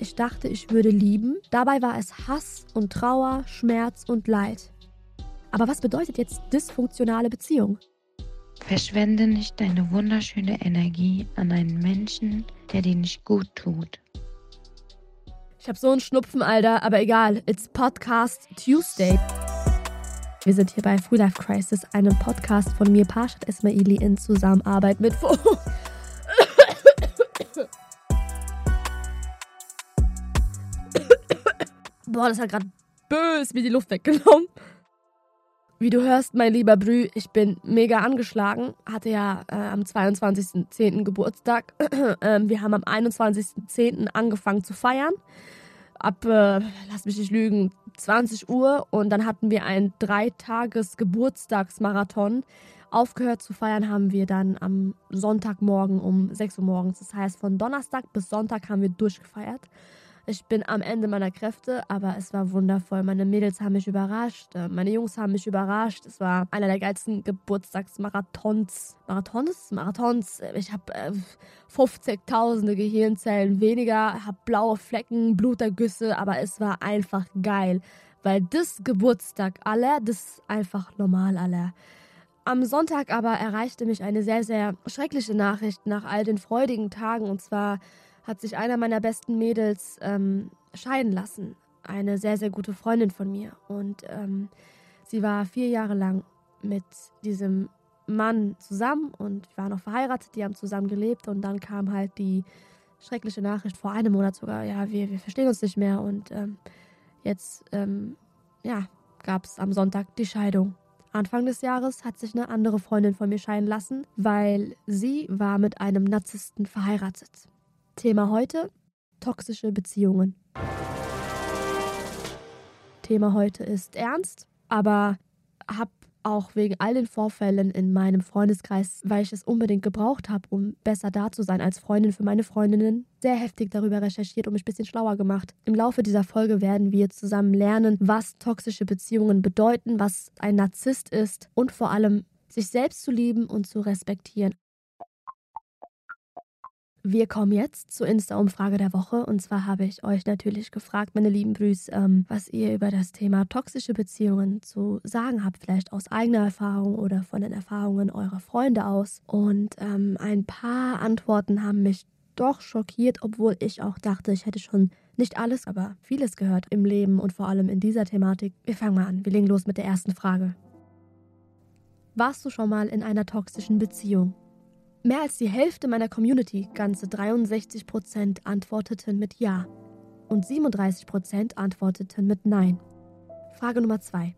Ich dachte, ich würde lieben. Dabei war es Hass und Trauer, Schmerz und Leid. Aber was bedeutet jetzt dysfunktionale Beziehung? Verschwende nicht deine wunderschöne Energie an einen Menschen, der dir nicht gut tut. Ich habe so einen Schnupfen, Alter, aber egal. It's Podcast Tuesday. Wir sind hier bei Free Life Crisis, einem Podcast von mir, Parshad Esmaili, in Zusammenarbeit mit. Boah, das hat gerade bös mir die Luft weggenommen. Wie du hörst, mein lieber Brü, ich bin mega angeschlagen. Hatte ja äh, am 22.10. Geburtstag. ähm, wir haben am 21.10. angefangen zu feiern. Ab, äh, lass mich nicht lügen, 20 Uhr. Und dann hatten wir einen Dreitages-Geburtstagsmarathon. Aufgehört zu feiern haben wir dann am Sonntagmorgen um 6 Uhr morgens. Das heißt, von Donnerstag bis Sonntag haben wir durchgefeiert. Ich bin am Ende meiner Kräfte, aber es war wundervoll. Meine Mädels haben mich überrascht, äh, meine Jungs haben mich überrascht. Es war einer der geilsten Geburtstagsmarathons. Marathons? Marathons. Ich habe äh, 50.000 Gehirnzellen weniger, habe blaue Flecken, Blutergüsse, aber es war einfach geil. Weil das Geburtstag aller, das ist einfach normal aller. Am Sonntag aber erreichte mich eine sehr, sehr schreckliche Nachricht nach all den freudigen Tagen. Und zwar hat sich einer meiner besten Mädels ähm, scheiden lassen. Eine sehr, sehr gute Freundin von mir. Und ähm, sie war vier Jahre lang mit diesem Mann zusammen und wir waren noch verheiratet, die haben zusammen gelebt und dann kam halt die schreckliche Nachricht vor einem Monat sogar, ja, wir, wir verstehen uns nicht mehr und ähm, jetzt, ähm, ja, gab es am Sonntag die Scheidung. Anfang des Jahres hat sich eine andere Freundin von mir scheiden lassen, weil sie war mit einem Narzissten verheiratet. Thema heute: toxische Beziehungen. Thema heute ist ernst, aber habe auch wegen all den Vorfällen in meinem Freundeskreis, weil ich es unbedingt gebraucht habe, um besser da zu sein als Freundin für meine Freundinnen, sehr heftig darüber recherchiert und mich ein bisschen schlauer gemacht. Im Laufe dieser Folge werden wir zusammen lernen, was toxische Beziehungen bedeuten, was ein Narzisst ist und vor allem sich selbst zu lieben und zu respektieren. Wir kommen jetzt zur Insta-Umfrage der Woche. Und zwar habe ich euch natürlich gefragt, meine lieben Brüs, ähm, was ihr über das Thema toxische Beziehungen zu sagen habt. Vielleicht aus eigener Erfahrung oder von den Erfahrungen eurer Freunde aus. Und ähm, ein paar Antworten haben mich doch schockiert, obwohl ich auch dachte, ich hätte schon nicht alles, aber vieles gehört im Leben und vor allem in dieser Thematik. Wir fangen mal an. Wir legen los mit der ersten Frage. Warst du schon mal in einer toxischen Beziehung? Mehr als die Hälfte meiner Community, ganze 63 Prozent, antworteten mit Ja und 37 Prozent antworteten mit Nein. Frage Nummer 2.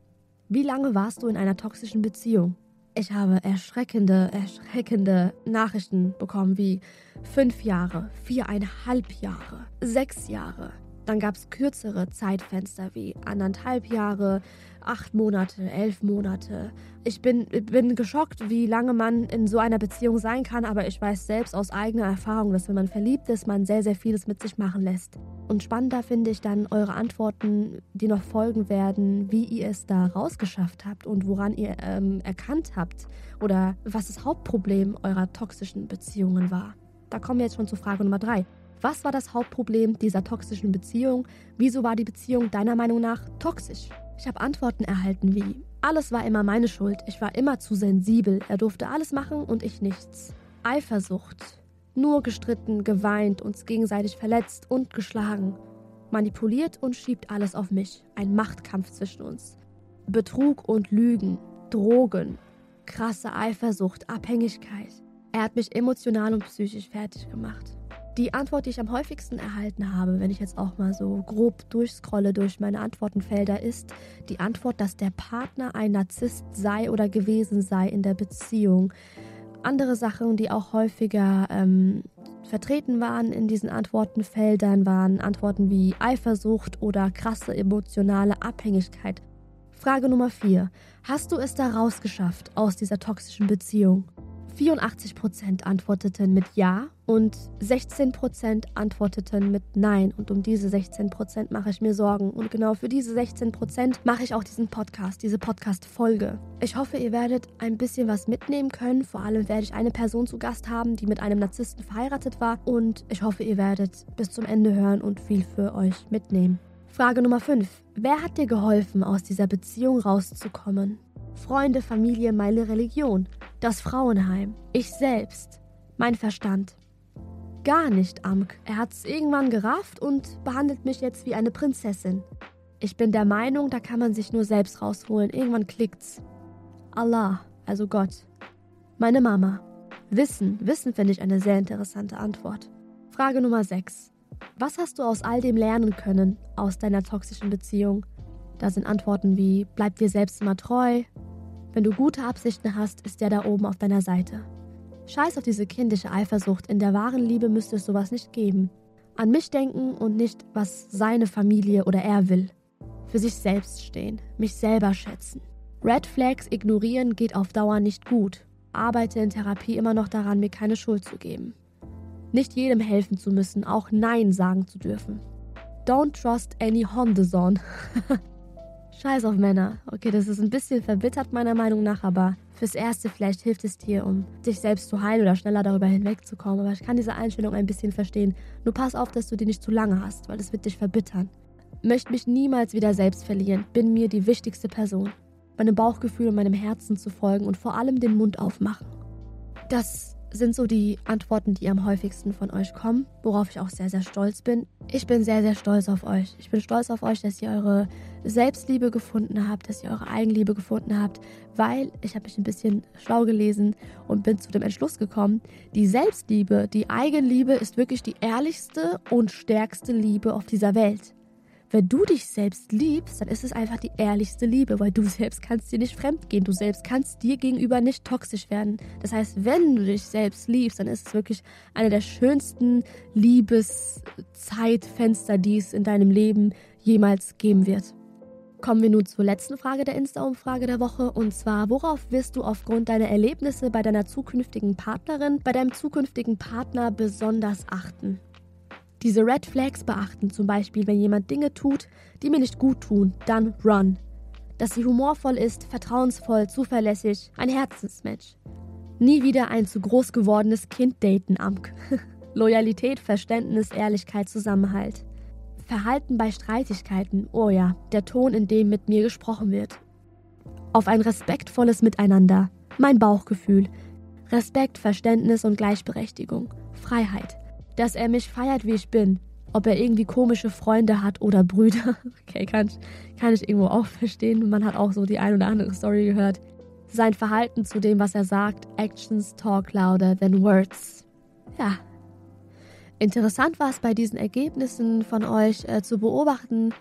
Wie lange warst du in einer toxischen Beziehung? Ich habe erschreckende, erschreckende Nachrichten bekommen wie fünf Jahre, viereinhalb Jahre, sechs Jahre. Dann gab es kürzere Zeitfenster wie anderthalb Jahre, acht Monate, elf Monate. Ich bin, bin geschockt, wie lange man in so einer Beziehung sein kann, aber ich weiß selbst aus eigener Erfahrung, dass wenn man verliebt ist, man sehr, sehr vieles mit sich machen lässt. Und spannender finde ich dann eure Antworten, die noch folgen werden, wie ihr es da rausgeschafft habt und woran ihr ähm, erkannt habt oder was das Hauptproblem eurer toxischen Beziehungen war. Da kommen wir jetzt schon zu Frage Nummer drei. Was war das Hauptproblem dieser toxischen Beziehung? Wieso war die Beziehung deiner Meinung nach toxisch? Ich habe Antworten erhalten wie, alles war immer meine Schuld, ich war immer zu sensibel, er durfte alles machen und ich nichts. Eifersucht, nur gestritten, geweint, uns gegenseitig verletzt und geschlagen. Manipuliert und schiebt alles auf mich, ein Machtkampf zwischen uns. Betrug und Lügen, Drogen, krasse Eifersucht, Abhängigkeit. Er hat mich emotional und psychisch fertig gemacht. Die Antwort, die ich am häufigsten erhalten habe, wenn ich jetzt auch mal so grob durchscrolle durch meine Antwortenfelder, ist die Antwort, dass der Partner ein Narzisst sei oder gewesen sei in der Beziehung. Andere Sachen, die auch häufiger ähm, vertreten waren in diesen Antwortenfeldern, waren Antworten wie Eifersucht oder krasse emotionale Abhängigkeit. Frage Nummer 4. Hast du es da rausgeschafft aus dieser toxischen Beziehung? 84% antworteten mit Ja und 16% antworteten mit Nein. Und um diese 16% mache ich mir Sorgen. Und genau für diese 16% mache ich auch diesen Podcast, diese Podcast-Folge. Ich hoffe, ihr werdet ein bisschen was mitnehmen können. Vor allem werde ich eine Person zu Gast haben, die mit einem Narzissten verheiratet war. Und ich hoffe, ihr werdet bis zum Ende hören und viel für euch mitnehmen. Frage Nummer 5. Wer hat dir geholfen, aus dieser Beziehung rauszukommen? Freunde, Familie, meine Religion, das Frauenheim, ich selbst, mein Verstand. Gar nicht, Amk. Er hat's irgendwann gerafft und behandelt mich jetzt wie eine Prinzessin. Ich bin der Meinung, da kann man sich nur selbst rausholen. Irgendwann klickt's. Allah, also Gott. Meine Mama. Wissen, Wissen finde ich eine sehr interessante Antwort. Frage Nummer 6. Was hast du aus all dem lernen können, aus deiner toxischen Beziehung? Da sind Antworten wie, bleib dir selbst immer treu, wenn du gute Absichten hast, ist der da oben auf deiner Seite. Scheiß auf diese kindische Eifersucht, in der wahren Liebe müsste es sowas nicht geben. An mich denken und nicht, was seine Familie oder er will. Für sich selbst stehen, mich selber schätzen. Red Flags ignorieren geht auf Dauer nicht gut. Arbeite in Therapie immer noch daran, mir keine Schuld zu geben. Nicht jedem helfen zu müssen, auch Nein sagen zu dürfen. Don't trust any Hondeson. Scheiß auf Männer. Okay, das ist ein bisschen verbittert meiner Meinung nach, aber fürs Erste vielleicht hilft es dir, um dich selbst zu heilen oder schneller darüber hinwegzukommen. Aber ich kann diese Einstellung ein bisschen verstehen. Nur pass auf, dass du die nicht zu lange hast, weil es wird dich verbittern. Möchte mich niemals wieder selbst verlieren. Bin mir die wichtigste Person. Meinem Bauchgefühl und meinem Herzen zu folgen und vor allem den Mund aufmachen. Das sind so die Antworten, die am häufigsten von euch kommen, worauf ich auch sehr, sehr stolz bin. Ich bin sehr, sehr stolz auf euch. Ich bin stolz auf euch, dass ihr eure Selbstliebe gefunden habt, dass ihr eure Eigenliebe gefunden habt, weil ich habe mich ein bisschen schlau gelesen und bin zu dem Entschluss gekommen, die Selbstliebe, die Eigenliebe ist wirklich die ehrlichste und stärkste Liebe auf dieser Welt. Wenn du dich selbst liebst, dann ist es einfach die ehrlichste Liebe, weil du selbst kannst dir nicht fremdgehen. Du selbst kannst dir gegenüber nicht toxisch werden. Das heißt, wenn du dich selbst liebst, dann ist es wirklich eine der schönsten Liebeszeitfenster, die es in deinem Leben jemals geben wird. Kommen wir nun zur letzten Frage der Insta-Umfrage der Woche und zwar, worauf wirst du aufgrund deiner Erlebnisse bei deiner zukünftigen Partnerin, bei deinem zukünftigen Partner besonders achten? Diese Red Flags beachten, zum Beispiel, wenn jemand Dinge tut, die mir nicht gut tun, dann run. Dass sie humorvoll ist, vertrauensvoll, zuverlässig, ein Herzensmatch. Nie wieder ein zu groß gewordenes Kind daten, Amk. Loyalität, Verständnis, Ehrlichkeit, Zusammenhalt. Verhalten bei Streitigkeiten, oh ja, der Ton, in dem mit mir gesprochen wird. Auf ein respektvolles Miteinander, mein Bauchgefühl. Respekt, Verständnis und Gleichberechtigung. Freiheit dass er mich feiert, wie ich bin. Ob er irgendwie komische Freunde hat oder Brüder. Okay, kann ich, kann ich irgendwo auch verstehen. Man hat auch so die ein oder andere Story gehört. Sein Verhalten zu dem, was er sagt. Actions talk louder than words. Ja. Interessant war es bei diesen Ergebnissen von euch äh, zu beobachten,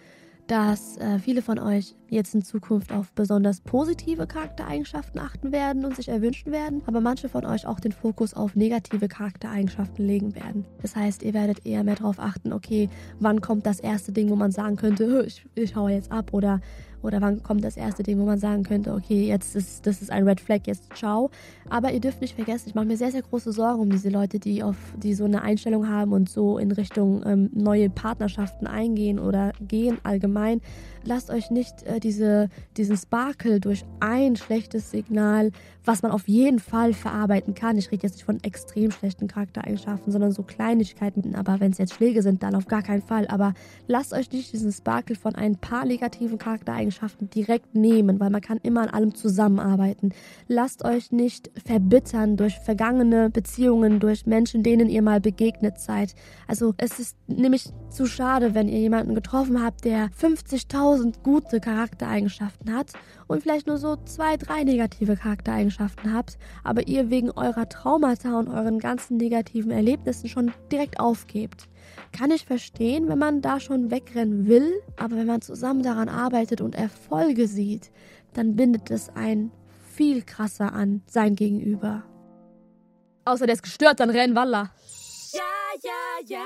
dass äh, viele von euch jetzt in Zukunft auf besonders positive Charaktereigenschaften achten werden und sich erwünschen werden, aber manche von euch auch den Fokus auf negative Charaktereigenschaften legen werden. Das heißt, ihr werdet eher mehr darauf achten, okay, wann kommt das erste Ding, wo man sagen könnte, ich, ich haue jetzt ab oder oder wann kommt das erste Ding, wo man sagen könnte, okay, jetzt ist das ist ein Red Flag, jetzt ciao. Aber ihr dürft nicht vergessen, ich mache mir sehr, sehr große Sorgen um diese Leute, die auf die so eine Einstellung haben und so in Richtung ähm, neue Partnerschaften eingehen oder gehen allgemein. Lasst euch nicht äh, diese, diesen Sparkle durch ein schlechtes Signal, was man auf jeden Fall verarbeiten kann. Ich rede jetzt nicht von extrem schlechten Charaktereigenschaften, sondern so Kleinigkeiten. Aber wenn es jetzt Schläge sind, dann auf gar keinen Fall. Aber lasst euch nicht diesen Sparkle von ein paar negativen Charaktereigenschaften direkt nehmen, weil man kann immer an allem zusammenarbeiten. Lasst euch nicht verbittern durch vergangene Beziehungen, durch Menschen, denen ihr mal begegnet seid. Also es ist nämlich zu schade, wenn ihr jemanden getroffen habt, der 50.000 gute Charaktereigenschaften hat und vielleicht nur so zwei, drei negative Charaktereigenschaften habt, aber ihr wegen eurer Traumata und euren ganzen negativen Erlebnissen schon direkt aufgebt. Kann ich verstehen, wenn man da schon wegrennen will, aber wenn man zusammen daran arbeitet und Erfolge sieht, dann bindet es einen viel krasser an sein Gegenüber. Außer der ist gestört, dann rennen Walla. Ja, ja, ja.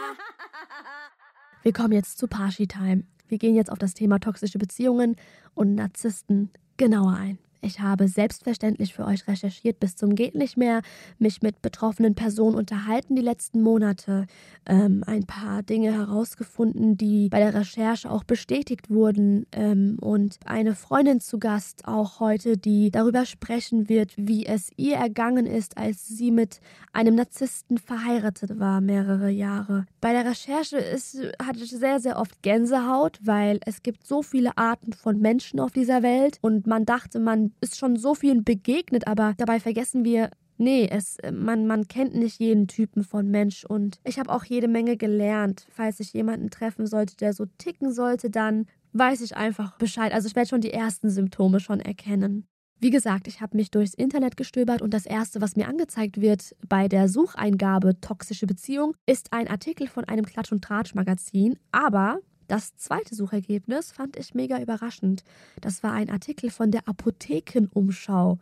Wir kommen jetzt zu Parshi Time. Wir gehen jetzt auf das Thema toxische Beziehungen und Narzissten genauer ein. Ich habe selbstverständlich für euch recherchiert bis zum geht nicht mehr, mich mit betroffenen Personen unterhalten die letzten Monate, ähm, ein paar Dinge herausgefunden, die bei der Recherche auch bestätigt wurden ähm, und eine Freundin zu Gast auch heute, die darüber sprechen wird, wie es ihr ergangen ist, als sie mit einem Narzissten verheiratet war, mehrere Jahre. Bei der Recherche ist, hatte ich sehr, sehr oft Gänsehaut, weil es gibt so viele Arten von Menschen auf dieser Welt und man dachte, man ist schon so vielen begegnet, aber dabei vergessen wir, Nee, es, man, man kennt nicht jeden Typen von Mensch und ich habe auch jede Menge gelernt. Falls ich jemanden treffen sollte, der so ticken sollte, dann weiß ich einfach Bescheid. Also ich werde schon die ersten Symptome schon erkennen. Wie gesagt, ich habe mich durchs Internet gestöbert und das erste, was mir angezeigt wird bei der Sucheingabe toxische Beziehung, ist ein Artikel von einem Klatsch- und Tratsch-Magazin. Aber das zweite Suchergebnis fand ich mega überraschend. Das war ein Artikel von der Apothekenumschau.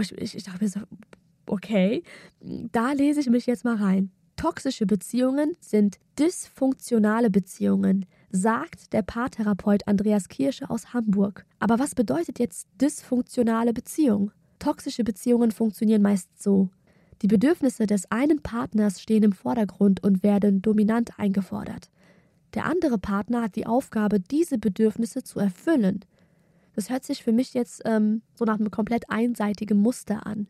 Ich, ich, ich dachte mir so, okay, da lese ich mich jetzt mal rein. Toxische Beziehungen sind dysfunktionale Beziehungen, sagt der Paartherapeut Andreas Kirsche aus Hamburg. Aber was bedeutet jetzt dysfunktionale Beziehung? Toxische Beziehungen funktionieren meist so. Die Bedürfnisse des einen Partners stehen im Vordergrund und werden dominant eingefordert. Der andere Partner hat die Aufgabe, diese Bedürfnisse zu erfüllen. Das hört sich für mich jetzt ähm, so nach einem komplett einseitigen Muster an.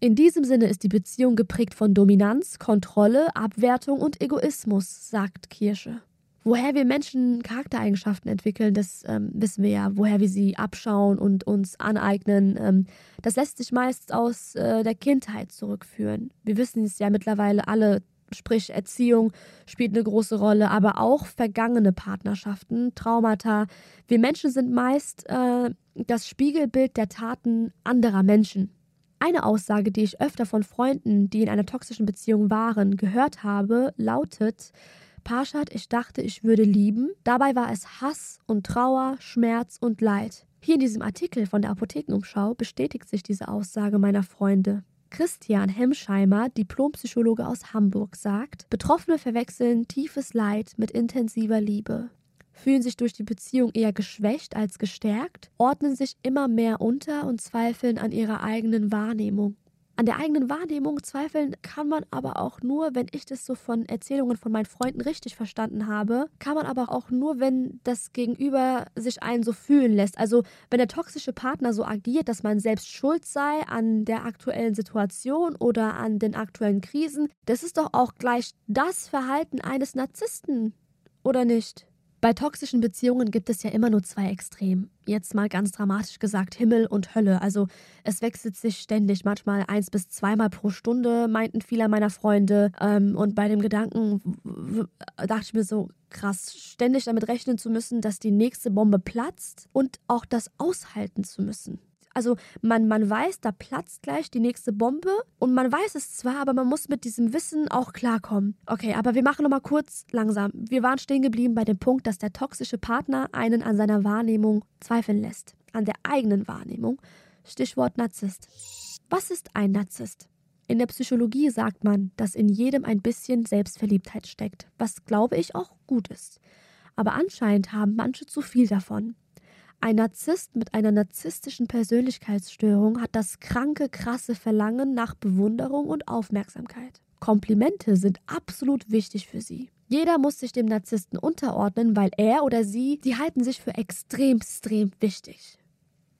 In diesem Sinne ist die Beziehung geprägt von Dominanz, Kontrolle, Abwertung und Egoismus, sagt Kirsche. Woher wir Menschen Charaktereigenschaften entwickeln, das ähm, wissen wir ja. Woher wir sie abschauen und uns aneignen, ähm, das lässt sich meist aus äh, der Kindheit zurückführen. Wir wissen es ja mittlerweile alle Sprich, Erziehung spielt eine große Rolle, aber auch vergangene Partnerschaften, Traumata. Wir Menschen sind meist äh, das Spiegelbild der Taten anderer Menschen. Eine Aussage, die ich öfter von Freunden, die in einer toxischen Beziehung waren, gehört habe, lautet, Parshad, ich dachte, ich würde lieben. Dabei war es Hass und Trauer, Schmerz und Leid. Hier in diesem Artikel von der Apothekenumschau bestätigt sich diese Aussage meiner Freunde. Christian Hemscheimer, Diplompsychologe aus Hamburg, sagt, Betroffene verwechseln tiefes Leid mit intensiver Liebe, fühlen sich durch die Beziehung eher geschwächt als gestärkt, ordnen sich immer mehr unter und zweifeln an ihrer eigenen Wahrnehmung. An der eigenen Wahrnehmung zweifeln kann man aber auch nur, wenn ich das so von Erzählungen von meinen Freunden richtig verstanden habe, kann man aber auch nur, wenn das Gegenüber sich einen so fühlen lässt. Also wenn der toxische Partner so agiert, dass man selbst schuld sei an der aktuellen Situation oder an den aktuellen Krisen, das ist doch auch gleich das Verhalten eines Narzissten, oder nicht? Bei toxischen Beziehungen gibt es ja immer nur zwei Extreme. Jetzt mal ganz dramatisch gesagt, Himmel und Hölle. Also es wechselt sich ständig, manchmal eins bis zweimal pro Stunde, meinten viele meiner Freunde. Ähm, und bei dem Gedanken dachte ich mir so, krass, ständig damit rechnen zu müssen, dass die nächste Bombe platzt und auch das aushalten zu müssen. Also man, man weiß, da platzt gleich die nächste Bombe und man weiß es zwar, aber man muss mit diesem Wissen auch klarkommen. Okay, aber wir machen nochmal kurz langsam. Wir waren stehen geblieben bei dem Punkt, dass der toxische Partner einen an seiner Wahrnehmung zweifeln lässt. An der eigenen Wahrnehmung. Stichwort Narzisst. Was ist ein Narzisst? In der Psychologie sagt man, dass in jedem ein bisschen Selbstverliebtheit steckt, was glaube ich auch gut ist. Aber anscheinend haben manche zu viel davon. Ein Narzisst mit einer narzisstischen Persönlichkeitsstörung hat das kranke, krasse Verlangen nach Bewunderung und Aufmerksamkeit. Komplimente sind absolut wichtig für sie. Jeder muss sich dem Narzissten unterordnen, weil er oder sie, die halten sich für extrem, extrem wichtig.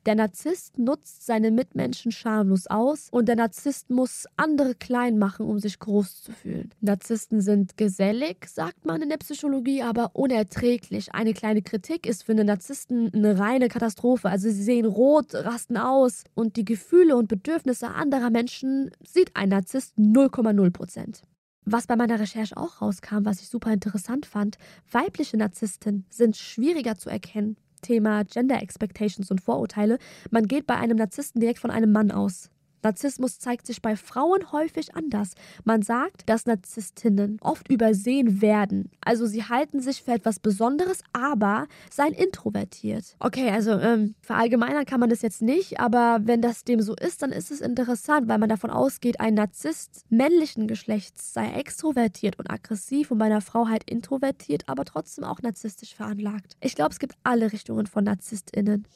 Der Narzisst nutzt seine Mitmenschen schamlos aus und der Narzisst muss andere klein machen, um sich groß zu fühlen. Narzissten sind gesellig, sagt man in der Psychologie, aber unerträglich. Eine kleine Kritik ist für einen Narzissten eine reine Katastrophe. Also sie sehen rot, rasten aus und die Gefühle und Bedürfnisse anderer Menschen sieht ein Narzisst 0,0 Prozent. Was bei meiner Recherche auch rauskam, was ich super interessant fand, weibliche Narzissten sind schwieriger zu erkennen. Thema Gender Expectations und Vorurteile. Man geht bei einem Narzissten direkt von einem Mann aus. Narzissmus zeigt sich bei Frauen häufig anders. Man sagt, dass Narzisstinnen oft übersehen werden. Also sie halten sich für etwas Besonderes, aber seien introvertiert. Okay, also ähm, verallgemeinern kann man das jetzt nicht, aber wenn das dem so ist, dann ist es interessant, weil man davon ausgeht, ein Narzisst männlichen Geschlechts sei extrovertiert und aggressiv und bei einer Frau halt introvertiert, aber trotzdem auch narzisstisch veranlagt. Ich glaube, es gibt alle Richtungen von NarzisstInnen.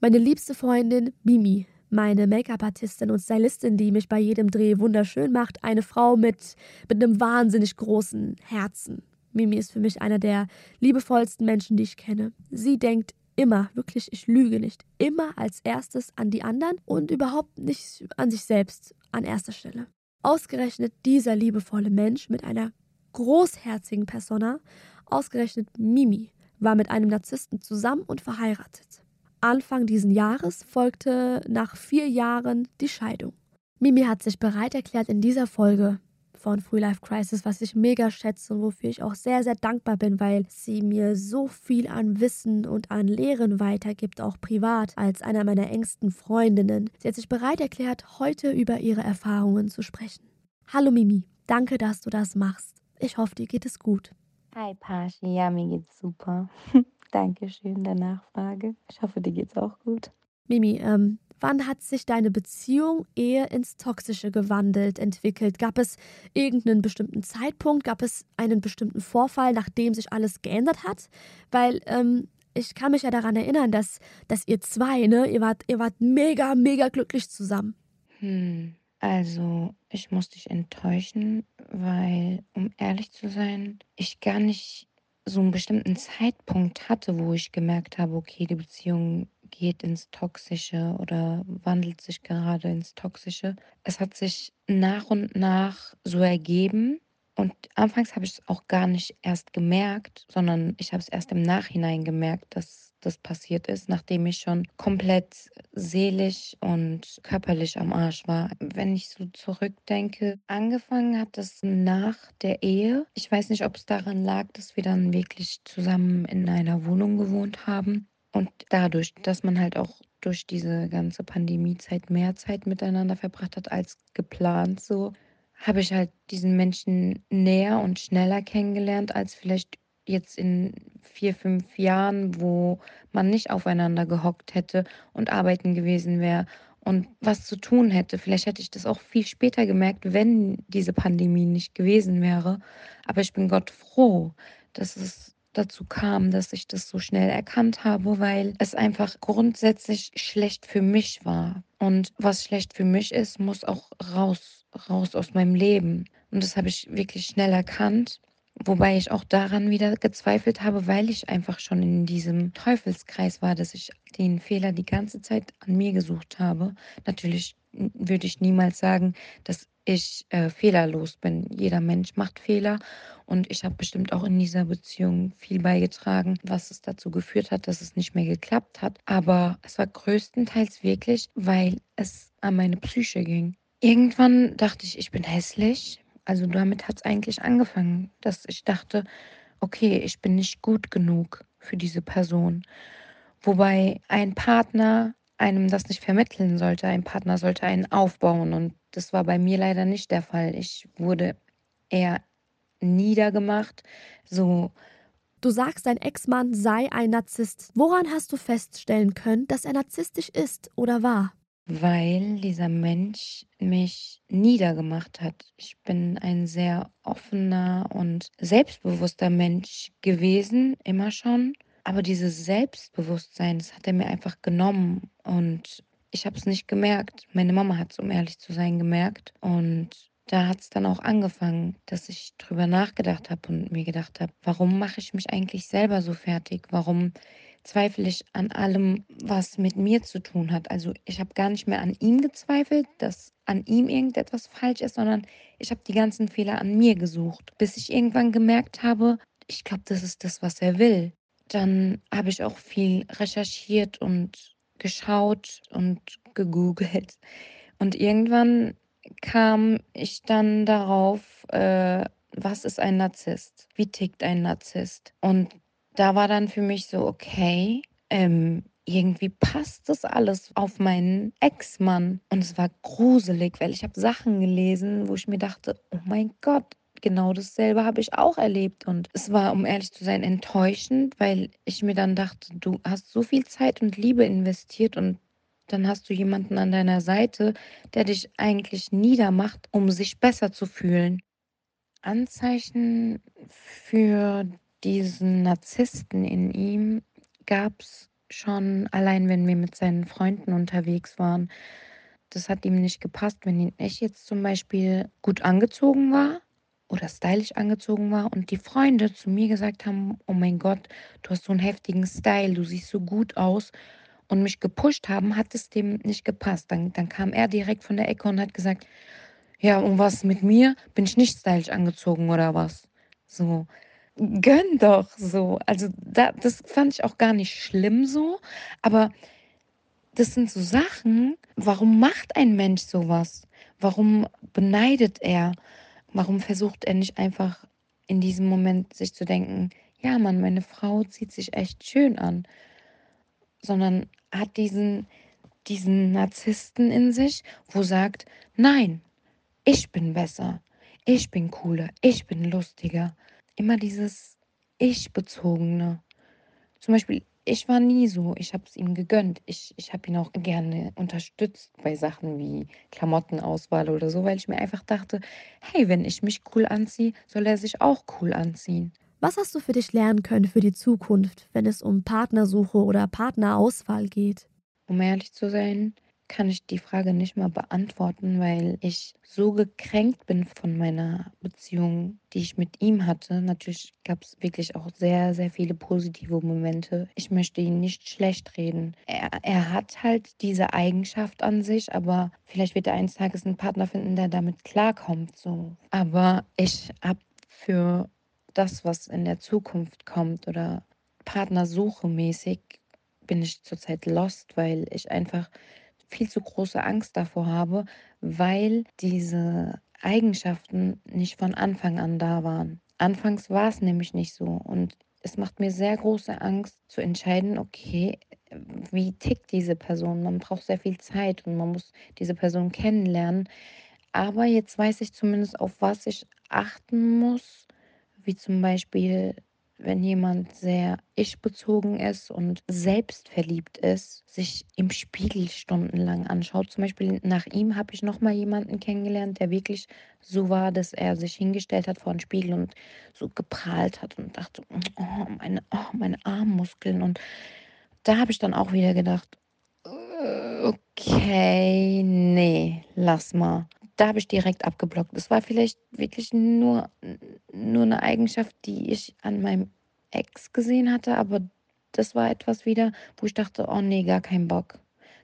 Meine liebste Freundin Mimi meine Make-up-Artistin und Stylistin, die mich bei jedem Dreh wunderschön macht. Eine Frau mit, mit einem wahnsinnig großen Herzen. Mimi ist für mich einer der liebevollsten Menschen, die ich kenne. Sie denkt immer, wirklich, ich lüge nicht, immer als erstes an die anderen und überhaupt nicht an sich selbst an erster Stelle. Ausgerechnet dieser liebevolle Mensch mit einer großherzigen Persona, ausgerechnet Mimi, war mit einem Narzissten zusammen und verheiratet. Anfang diesen Jahres folgte nach vier Jahren die Scheidung. Mimi hat sich bereit erklärt, in dieser Folge von Free Life Crisis, was ich mega schätze und wofür ich auch sehr, sehr dankbar bin, weil sie mir so viel an Wissen und an Lehren weitergibt, auch privat, als einer meiner engsten Freundinnen. Sie hat sich bereit erklärt, heute über ihre Erfahrungen zu sprechen. Hallo Mimi, danke, dass du das machst. Ich hoffe, dir geht es gut. Hi Pashi, ja, mir geht's super. Dankeschön der Nachfrage. Ich hoffe, dir geht's auch gut. Mimi, ähm, wann hat sich deine Beziehung eher ins Toxische gewandelt, entwickelt? Gab es irgendeinen bestimmten Zeitpunkt? Gab es einen bestimmten Vorfall, nachdem sich alles geändert hat? Weil ähm, ich kann mich ja daran erinnern, dass, dass ihr zwei, ne, ihr wart, ihr wart mega, mega glücklich zusammen. Hm, also ich muss dich enttäuschen, weil, um ehrlich zu sein, ich gar nicht so einen bestimmten Zeitpunkt hatte, wo ich gemerkt habe, okay, die Beziehung geht ins Toxische oder wandelt sich gerade ins Toxische. Es hat sich nach und nach so ergeben. Und anfangs habe ich es auch gar nicht erst gemerkt, sondern ich habe es erst im Nachhinein gemerkt, dass das passiert ist, nachdem ich schon komplett seelisch und körperlich am Arsch war. Wenn ich so zurückdenke, angefangen hat das nach der Ehe. Ich weiß nicht, ob es daran lag, dass wir dann wirklich zusammen in einer Wohnung gewohnt haben. Und dadurch, dass man halt auch durch diese ganze Pandemiezeit mehr Zeit miteinander verbracht hat als geplant, so habe ich halt diesen Menschen näher und schneller kennengelernt als vielleicht jetzt in vier, fünf Jahren, wo man nicht aufeinander gehockt hätte und arbeiten gewesen wäre und was zu tun hätte. Vielleicht hätte ich das auch viel später gemerkt, wenn diese Pandemie nicht gewesen wäre. Aber ich bin Gott froh, dass es dazu kam, dass ich das so schnell erkannt habe, weil es einfach grundsätzlich schlecht für mich war. Und was schlecht für mich ist, muss auch raus, raus aus meinem Leben. Und das habe ich wirklich schnell erkannt. Wobei ich auch daran wieder gezweifelt habe, weil ich einfach schon in diesem Teufelskreis war, dass ich den Fehler die ganze Zeit an mir gesucht habe. Natürlich würde ich niemals sagen, dass ich äh, fehlerlos bin. Jeder Mensch macht Fehler und ich habe bestimmt auch in dieser Beziehung viel beigetragen, was es dazu geführt hat, dass es nicht mehr geklappt hat. Aber es war größtenteils wirklich, weil es an meine Psyche ging. Irgendwann dachte ich, ich bin hässlich, also damit hat es eigentlich angefangen, dass ich dachte, okay, ich bin nicht gut genug für diese Person. Wobei ein Partner einem das nicht vermitteln sollte. Ein Partner sollte einen aufbauen und das war bei mir leider nicht der Fall. Ich wurde eher niedergemacht, so Du sagst, dein Ex-Mann sei ein Narzisst. Woran hast du feststellen können, dass er narzisstisch ist oder war? Weil dieser Mensch mich niedergemacht hat. Ich bin ein sehr offener und selbstbewusster Mensch gewesen, immer schon. Aber dieses Selbstbewusstsein, das hat er mir einfach genommen und ich habe es nicht gemerkt. Meine Mama hat es, um ehrlich zu sein, gemerkt. Und da hat es dann auch angefangen, dass ich drüber nachgedacht habe und mir gedacht habe, warum mache ich mich eigentlich selber so fertig? Warum zweifle ich an allem, was mit mir zu tun hat. Also ich habe gar nicht mehr an ihm gezweifelt, dass an ihm irgendetwas falsch ist, sondern ich habe die ganzen Fehler an mir gesucht, bis ich irgendwann gemerkt habe, ich glaube, das ist das, was er will. Dann habe ich auch viel recherchiert und geschaut und gegoogelt. Und irgendwann kam ich dann darauf, äh, was ist ein Narzisst? Wie tickt ein Narzisst? Und da war dann für mich so, okay, ähm, irgendwie passt das alles auf meinen Ex-Mann. Und es war gruselig, weil ich habe Sachen gelesen, wo ich mir dachte, oh mein Gott, genau dasselbe habe ich auch erlebt. Und es war, um ehrlich zu sein, enttäuschend, weil ich mir dann dachte, du hast so viel Zeit und Liebe investiert und dann hast du jemanden an deiner Seite, der dich eigentlich niedermacht, um sich besser zu fühlen. Anzeichen für diesen Narzissten in ihm gab es schon allein, wenn wir mit seinen Freunden unterwegs waren. Das hat ihm nicht gepasst, wenn ich jetzt zum Beispiel gut angezogen war oder stylisch angezogen war und die Freunde zu mir gesagt haben, oh mein Gott, du hast so einen heftigen Style, du siehst so gut aus und mich gepusht haben, hat es dem nicht gepasst. Dann, dann kam er direkt von der Ecke und hat gesagt, ja, und was mit mir? Bin ich nicht stylisch angezogen oder was? So, gönn doch so. Also da, das fand ich auch gar nicht schlimm so, aber das sind so Sachen, warum macht ein Mensch sowas? Warum beneidet er? Warum versucht er nicht einfach in diesem Moment sich zu denken, ja Mann, meine Frau zieht sich echt schön an, sondern hat diesen, diesen Narzissten in sich, wo sagt, nein, ich bin besser, ich bin cooler, ich bin lustiger. Immer dieses Ich-bezogene. Zum Beispiel, ich war nie so, ich habe es ihm gegönnt. Ich, ich habe ihn auch gerne unterstützt bei Sachen wie Klamottenauswahl oder so, weil ich mir einfach dachte, hey, wenn ich mich cool anziehe, soll er sich auch cool anziehen. Was hast du für dich lernen können für die Zukunft, wenn es um Partnersuche oder Partnerauswahl geht? Um ehrlich zu sein, kann ich die Frage nicht mal beantworten, weil ich so gekränkt bin von meiner Beziehung, die ich mit ihm hatte. Natürlich gab es wirklich auch sehr, sehr viele positive Momente. Ich möchte ihn nicht schlecht reden. Er, er hat halt diese Eigenschaft an sich, aber vielleicht wird er eines Tages einen Partner finden, der damit klarkommt. So. Aber ich habe für das, was in der Zukunft kommt oder Partnersuche mäßig, bin ich zurzeit lost, weil ich einfach viel zu große Angst davor habe, weil diese Eigenschaften nicht von Anfang an da waren. Anfangs war es nämlich nicht so und es macht mir sehr große Angst zu entscheiden, okay, wie tickt diese Person? Man braucht sehr viel Zeit und man muss diese Person kennenlernen. Aber jetzt weiß ich zumindest, auf was ich achten muss, wie zum Beispiel wenn jemand sehr ich-bezogen ist und selbstverliebt ist, sich im Spiegel stundenlang anschaut. Zum Beispiel nach ihm habe ich noch mal jemanden kennengelernt, der wirklich so war, dass er sich hingestellt hat vor den Spiegel und so geprahlt hat und dachte, oh, meine, oh, meine Armmuskeln. Und da habe ich dann auch wieder gedacht, okay, nee, lass mal da habe ich direkt abgeblockt. Es war vielleicht wirklich nur, nur eine Eigenschaft, die ich an meinem Ex gesehen hatte, aber das war etwas wieder, wo ich dachte, oh nee, gar keinen Bock.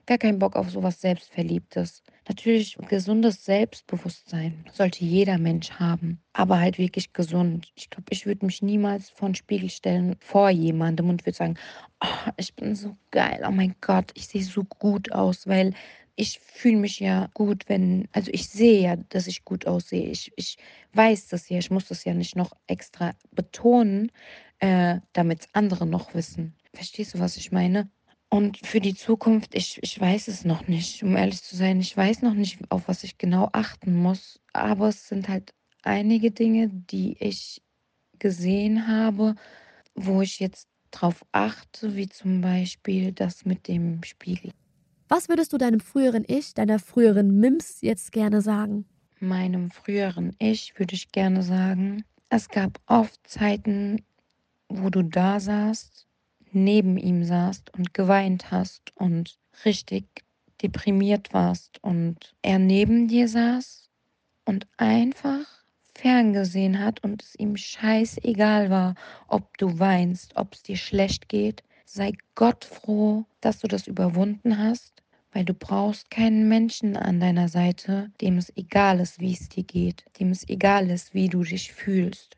Gar keinen Bock auf sowas Selbstverliebtes. Natürlich gesundes Selbstbewusstsein sollte jeder Mensch haben, aber halt wirklich gesund. Ich glaube, ich würde mich niemals vor den Spiegel stellen vor jemandem und würde sagen, oh, ich bin so geil, oh mein Gott, ich sehe so gut aus, weil ich fühle mich ja gut, wenn, also ich sehe ja, dass ich gut aussehe. Ich, ich weiß das ja, ich muss das ja nicht noch extra betonen, äh, damit andere noch wissen. Verstehst du, was ich meine? Und für die Zukunft, ich, ich weiß es noch nicht, um ehrlich zu sein. Ich weiß noch nicht, auf was ich genau achten muss. Aber es sind halt einige Dinge, die ich gesehen habe, wo ich jetzt drauf achte, wie zum Beispiel das mit dem Spiegel. Was würdest du deinem früheren Ich, deiner früheren Mims jetzt gerne sagen? Meinem früheren Ich würde ich gerne sagen, es gab oft Zeiten, wo du da saßt, neben ihm saßt und geweint hast und richtig deprimiert warst und er neben dir saß und einfach ferngesehen hat und es ihm scheißegal war, ob du weinst, ob es dir schlecht geht. Sei Gott froh, dass du das überwunden hast weil du brauchst keinen Menschen an deiner Seite, dem es egal ist, wie es dir geht, dem es egal ist, wie du dich fühlst.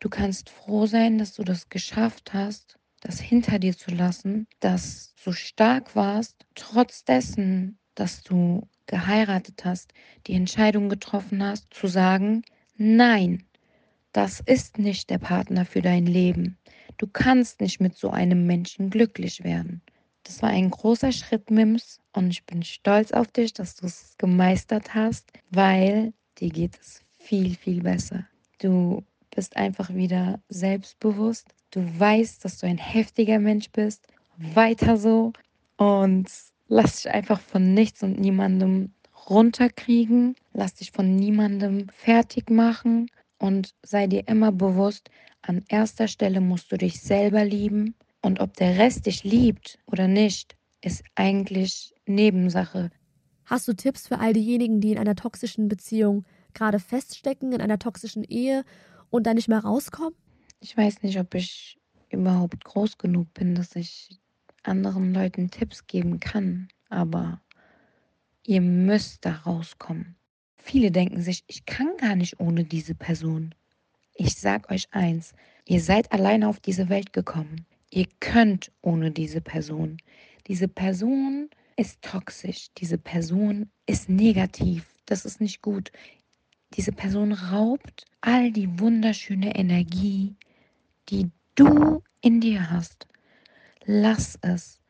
Du kannst froh sein, dass du das geschafft hast, das hinter dir zu lassen, dass du stark warst, trotz dessen, dass du geheiratet hast, die Entscheidung getroffen hast, zu sagen, nein, das ist nicht der Partner für dein Leben. Du kannst nicht mit so einem Menschen glücklich werden. Das war ein großer Schritt, Mims. Und ich bin stolz auf dich, dass du es gemeistert hast, weil dir geht es viel, viel besser. Du bist einfach wieder selbstbewusst. Du weißt, dass du ein heftiger Mensch bist. Weiter so. Und lass dich einfach von nichts und niemandem runterkriegen. Lass dich von niemandem fertig machen. Und sei dir immer bewusst, an erster Stelle musst du dich selber lieben. Und ob der Rest dich liebt oder nicht, ist eigentlich Nebensache. Hast du Tipps für all diejenigen, die in einer toxischen Beziehung gerade feststecken, in einer toxischen Ehe und da nicht mehr rauskommen? Ich weiß nicht, ob ich überhaupt groß genug bin, dass ich anderen Leuten Tipps geben kann, aber ihr müsst da rauskommen. Viele denken sich, ich kann gar nicht ohne diese Person. Ich sag euch eins, ihr seid alleine auf diese Welt gekommen. Ihr könnt ohne diese Person. Diese Person ist toxisch. Diese Person ist negativ. Das ist nicht gut. Diese Person raubt all die wunderschöne Energie, die du in dir hast. Lass es.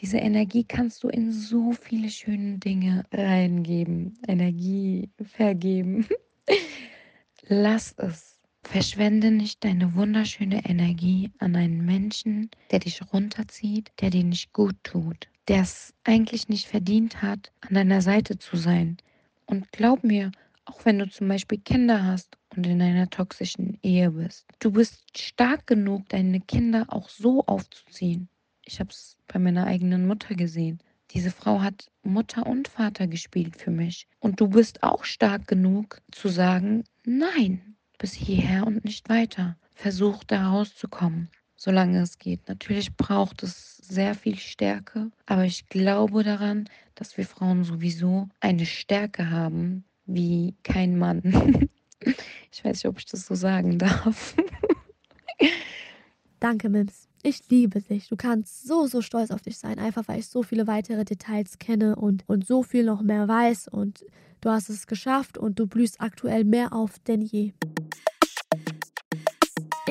Diese Energie kannst du in so viele schöne Dinge reingeben, Energie vergeben. Lass es. Verschwende nicht deine wunderschöne Energie an einen Menschen, der dich runterzieht, der dir nicht gut tut, der es eigentlich nicht verdient hat, an deiner Seite zu sein. Und glaub mir, auch wenn du zum Beispiel Kinder hast und in einer toxischen Ehe bist, du bist stark genug, deine Kinder auch so aufzuziehen. Ich habe es bei meiner eigenen Mutter gesehen. Diese Frau hat Mutter und Vater gespielt für mich. Und du bist auch stark genug zu sagen, nein, bis hierher und nicht weiter. Versuch da rauszukommen, solange es geht. Natürlich braucht es sehr viel Stärke, aber ich glaube daran, dass wir Frauen sowieso eine Stärke haben wie kein Mann. ich weiß nicht, ob ich das so sagen darf. Danke, Mims. Ich liebe dich. Du kannst so, so stolz auf dich sein, einfach weil ich so viele weitere Details kenne und, und so viel noch mehr weiß. Und du hast es geschafft und du blühst aktuell mehr auf denn je.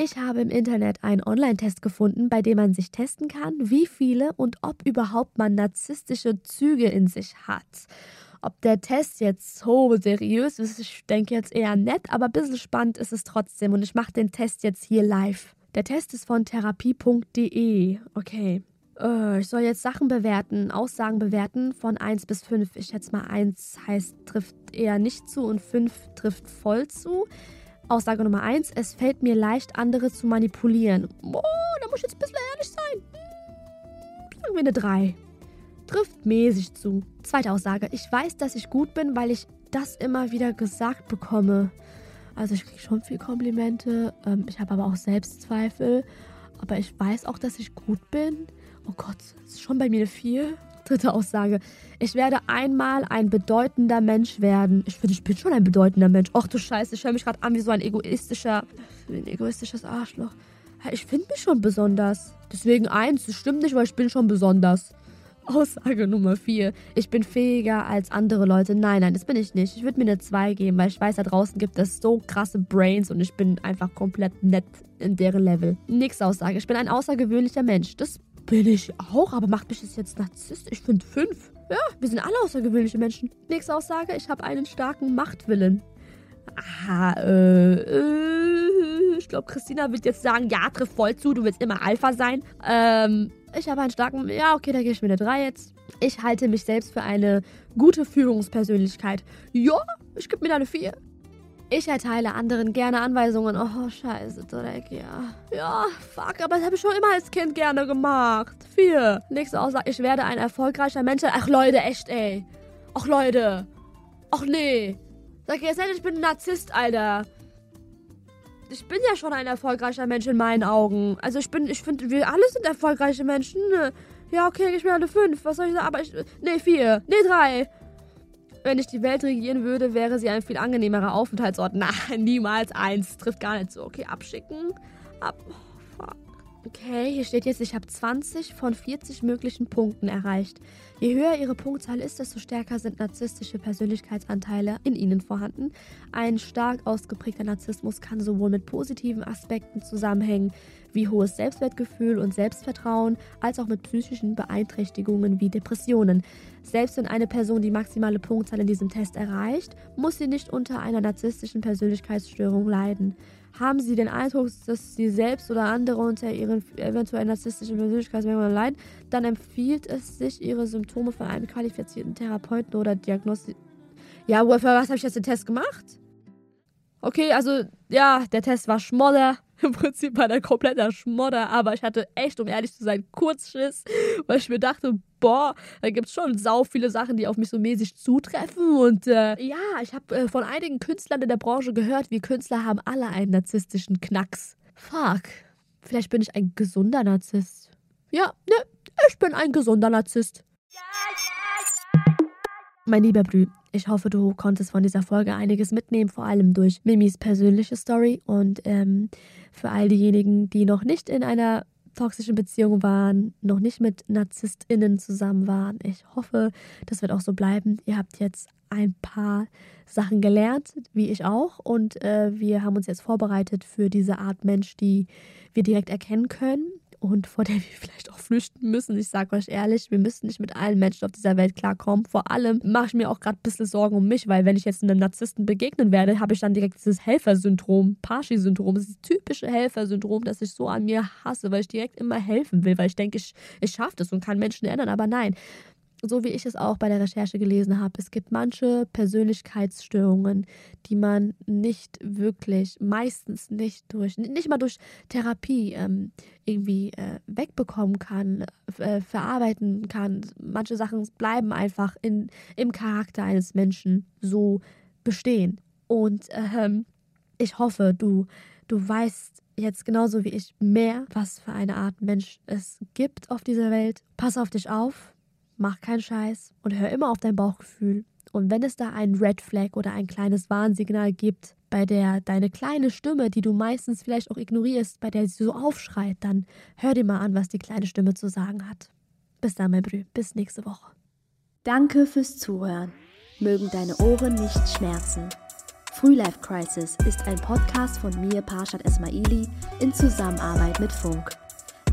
Ich habe im Internet einen Online-Test gefunden, bei dem man sich testen kann, wie viele und ob überhaupt man narzisstische Züge in sich hat. Ob der Test jetzt so seriös ist, ich denke jetzt eher nett, aber ein bisschen spannend ist es trotzdem und ich mache den Test jetzt hier live. Der Test ist von therapie.de. Okay. Äh, ich soll jetzt Sachen bewerten, Aussagen bewerten von 1 bis 5. Ich schätze mal 1 heißt trifft eher nicht zu und 5 trifft voll zu. Aussage Nummer 1, es fällt mir leicht, andere zu manipulieren. Oh, da muss ich jetzt ein bisschen ehrlich sein. Sagen wir eine 3. Trifft mäßig zu. Zweite Aussage, ich weiß, dass ich gut bin, weil ich das immer wieder gesagt bekomme. Also ich kriege schon viel Komplimente, ähm, ich habe aber auch Selbstzweifel. Aber ich weiß auch, dass ich gut bin. Oh Gott, ist schon bei mir eine 4. Dritte Aussage. Ich werde einmal ein bedeutender Mensch werden. Ich finde, ich bin schon ein bedeutender Mensch. Ach du Scheiße, ich höre mich gerade an wie so ein egoistischer, ein egoistisches Arschloch. Ich finde mich schon besonders. Deswegen eins, das stimmt nicht, weil ich bin schon besonders. Aussage Nummer 4. Ich bin fähiger als andere Leute. Nein, nein, das bin ich nicht. Ich würde mir eine 2 geben, weil ich weiß, da draußen gibt es so krasse Brains und ich bin einfach komplett nett in deren Level. Nächste Aussage. Ich bin ein außergewöhnlicher Mensch. Das bin ich auch, aber macht mich das jetzt Narzisst? Ich finde 5. Ja, wir sind alle außergewöhnliche Menschen. Nächste Aussage. Ich habe einen starken Machtwillen. Aha, äh, äh, ich glaube, Christina wird jetzt sagen, ja, triff voll zu, du willst immer Alpha sein. Ähm, ich habe einen starken, ja, okay, da gehe ich mit der 3 jetzt. Ich halte mich selbst für eine gute Führungspersönlichkeit. Ja, ich gebe mir da eine 4. Ich erteile anderen gerne Anweisungen. Oh, scheiße, Dreck, ja. Ja, fuck, aber das habe ich schon immer als Kind gerne gemacht. Vier. Nächste Aussage, ich werde ein erfolgreicher Mensch. Ach, Leute, echt, ey. Ach, Leute. Ach, nee. Sag jetzt nicht, ich bin ein Narzisst, Alter. Ich bin ja schon ein erfolgreicher Mensch in meinen Augen. Also ich bin, ich finde, wir alle sind erfolgreiche Menschen. Ja, okay, ich bin eine 5. Was soll ich sagen? Aber ich. Nee, 4. Nee, 3. Wenn ich die Welt regieren würde, wäre sie ein viel angenehmerer Aufenthaltsort. Nein, niemals eins. Trifft gar nicht so. Okay, abschicken. Ab. Okay, hier steht jetzt, ich habe 20 von 40 möglichen Punkten erreicht. Je höher Ihre Punktzahl ist, desto stärker sind narzisstische Persönlichkeitsanteile in Ihnen vorhanden. Ein stark ausgeprägter Narzissmus kann sowohl mit positiven Aspekten zusammenhängen, wie hohes Selbstwertgefühl und Selbstvertrauen, als auch mit psychischen Beeinträchtigungen wie Depressionen. Selbst wenn eine Person die maximale Punktzahl in diesem Test erreicht, muss sie nicht unter einer narzisstischen Persönlichkeitsstörung leiden. Haben Sie den Eindruck, dass Sie selbst oder andere unter Ihren eventuell narzisstischen Persönlichkeitsmerkmalen leiden, dann empfiehlt es sich, Ihre Symptome von einem qualifizierten Therapeuten oder Diagnostik. Ja, für was habe ich jetzt den Test gemacht? Okay, also ja, der Test war Schmodder. Im Prinzip war der kompletter Schmodder, aber ich hatte echt, um ehrlich zu sein, Kurzschiss, weil ich mir dachte, boah, da gibt es schon sau viele Sachen, die auf mich so mäßig zutreffen. Und äh, ja, ich habe äh, von einigen Künstlern in der Branche gehört, wie Künstler haben alle einen narzisstischen Knacks. Fuck. Vielleicht bin ich ein gesunder Narzisst. Ja, ne, ich bin ein gesunder Narzisst. Mein lieber Brü, ich hoffe, du konntest von dieser Folge einiges mitnehmen, vor allem durch Mimis persönliche Story. Und ähm, für all diejenigen, die noch nicht in einer toxischen Beziehung waren, noch nicht mit NarzisstInnen zusammen waren, ich hoffe, das wird auch so bleiben. Ihr habt jetzt ein paar Sachen gelernt, wie ich auch. Und äh, wir haben uns jetzt vorbereitet für diese Art Mensch, die wir direkt erkennen können und vor der wir vielleicht auch flüchten müssen. Ich sage euch ehrlich, wir müssen nicht mit allen Menschen auf dieser Welt klarkommen. Vor allem mache ich mir auch gerade ein bisschen Sorgen um mich, weil wenn ich jetzt einem Narzissten begegnen werde, habe ich dann direkt dieses Helfersyndrom, Parschi-Syndrom. Das typische Helfersyndrom, das ich so an mir hasse, weil ich direkt immer helfen will, weil ich denke, ich, ich schaffe das und kann Menschen ändern. Aber nein, so wie ich es auch bei der Recherche gelesen habe, es gibt manche Persönlichkeitsstörungen, die man nicht wirklich, meistens nicht durch, nicht mal durch Therapie ähm, irgendwie äh, wegbekommen kann, äh, verarbeiten kann. Manche Sachen bleiben einfach in, im Charakter eines Menschen so bestehen. Und ähm, ich hoffe, du, du weißt jetzt genauso wie ich mehr, was für eine Art Mensch es gibt auf dieser Welt. Pass auf dich auf mach keinen Scheiß und hör immer auf dein Bauchgefühl. Und wenn es da einen Red Flag oder ein kleines Warnsignal gibt, bei der deine kleine Stimme, die du meistens vielleicht auch ignorierst, bei der sie so aufschreit, dann hör dir mal an, was die kleine Stimme zu sagen hat. Bis dann, mein Brü. Bis nächste Woche. Danke fürs Zuhören. Mögen deine Ohren nicht schmerzen. Frühlife Crisis ist ein Podcast von mir, Parshad Esmaili, in Zusammenarbeit mit Funk.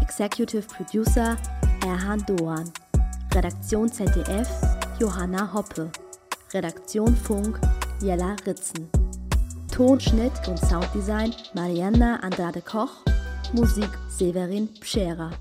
Executive Producer Erhan Doan. Redaktion ZDF Johanna Hoppe. Redaktion Funk Jella Ritzen. Tonschnitt und Sounddesign Marianna Andrade Koch. Musik Severin Pschera.